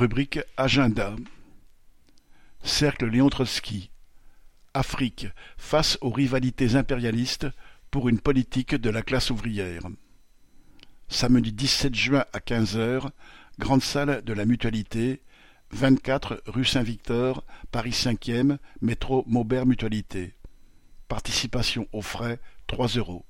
Rubrique Agenda. Cercle Léon Trotsky. Afrique face aux rivalités impérialistes pour une politique de la classe ouvrière. Samedi dix-sept juin à quinze heures, grande salle de la Mutualité, vingt-quatre rue Saint-Victor, Paris cinquième, métro Maubert Mutualité. Participation aux frais 3 euros.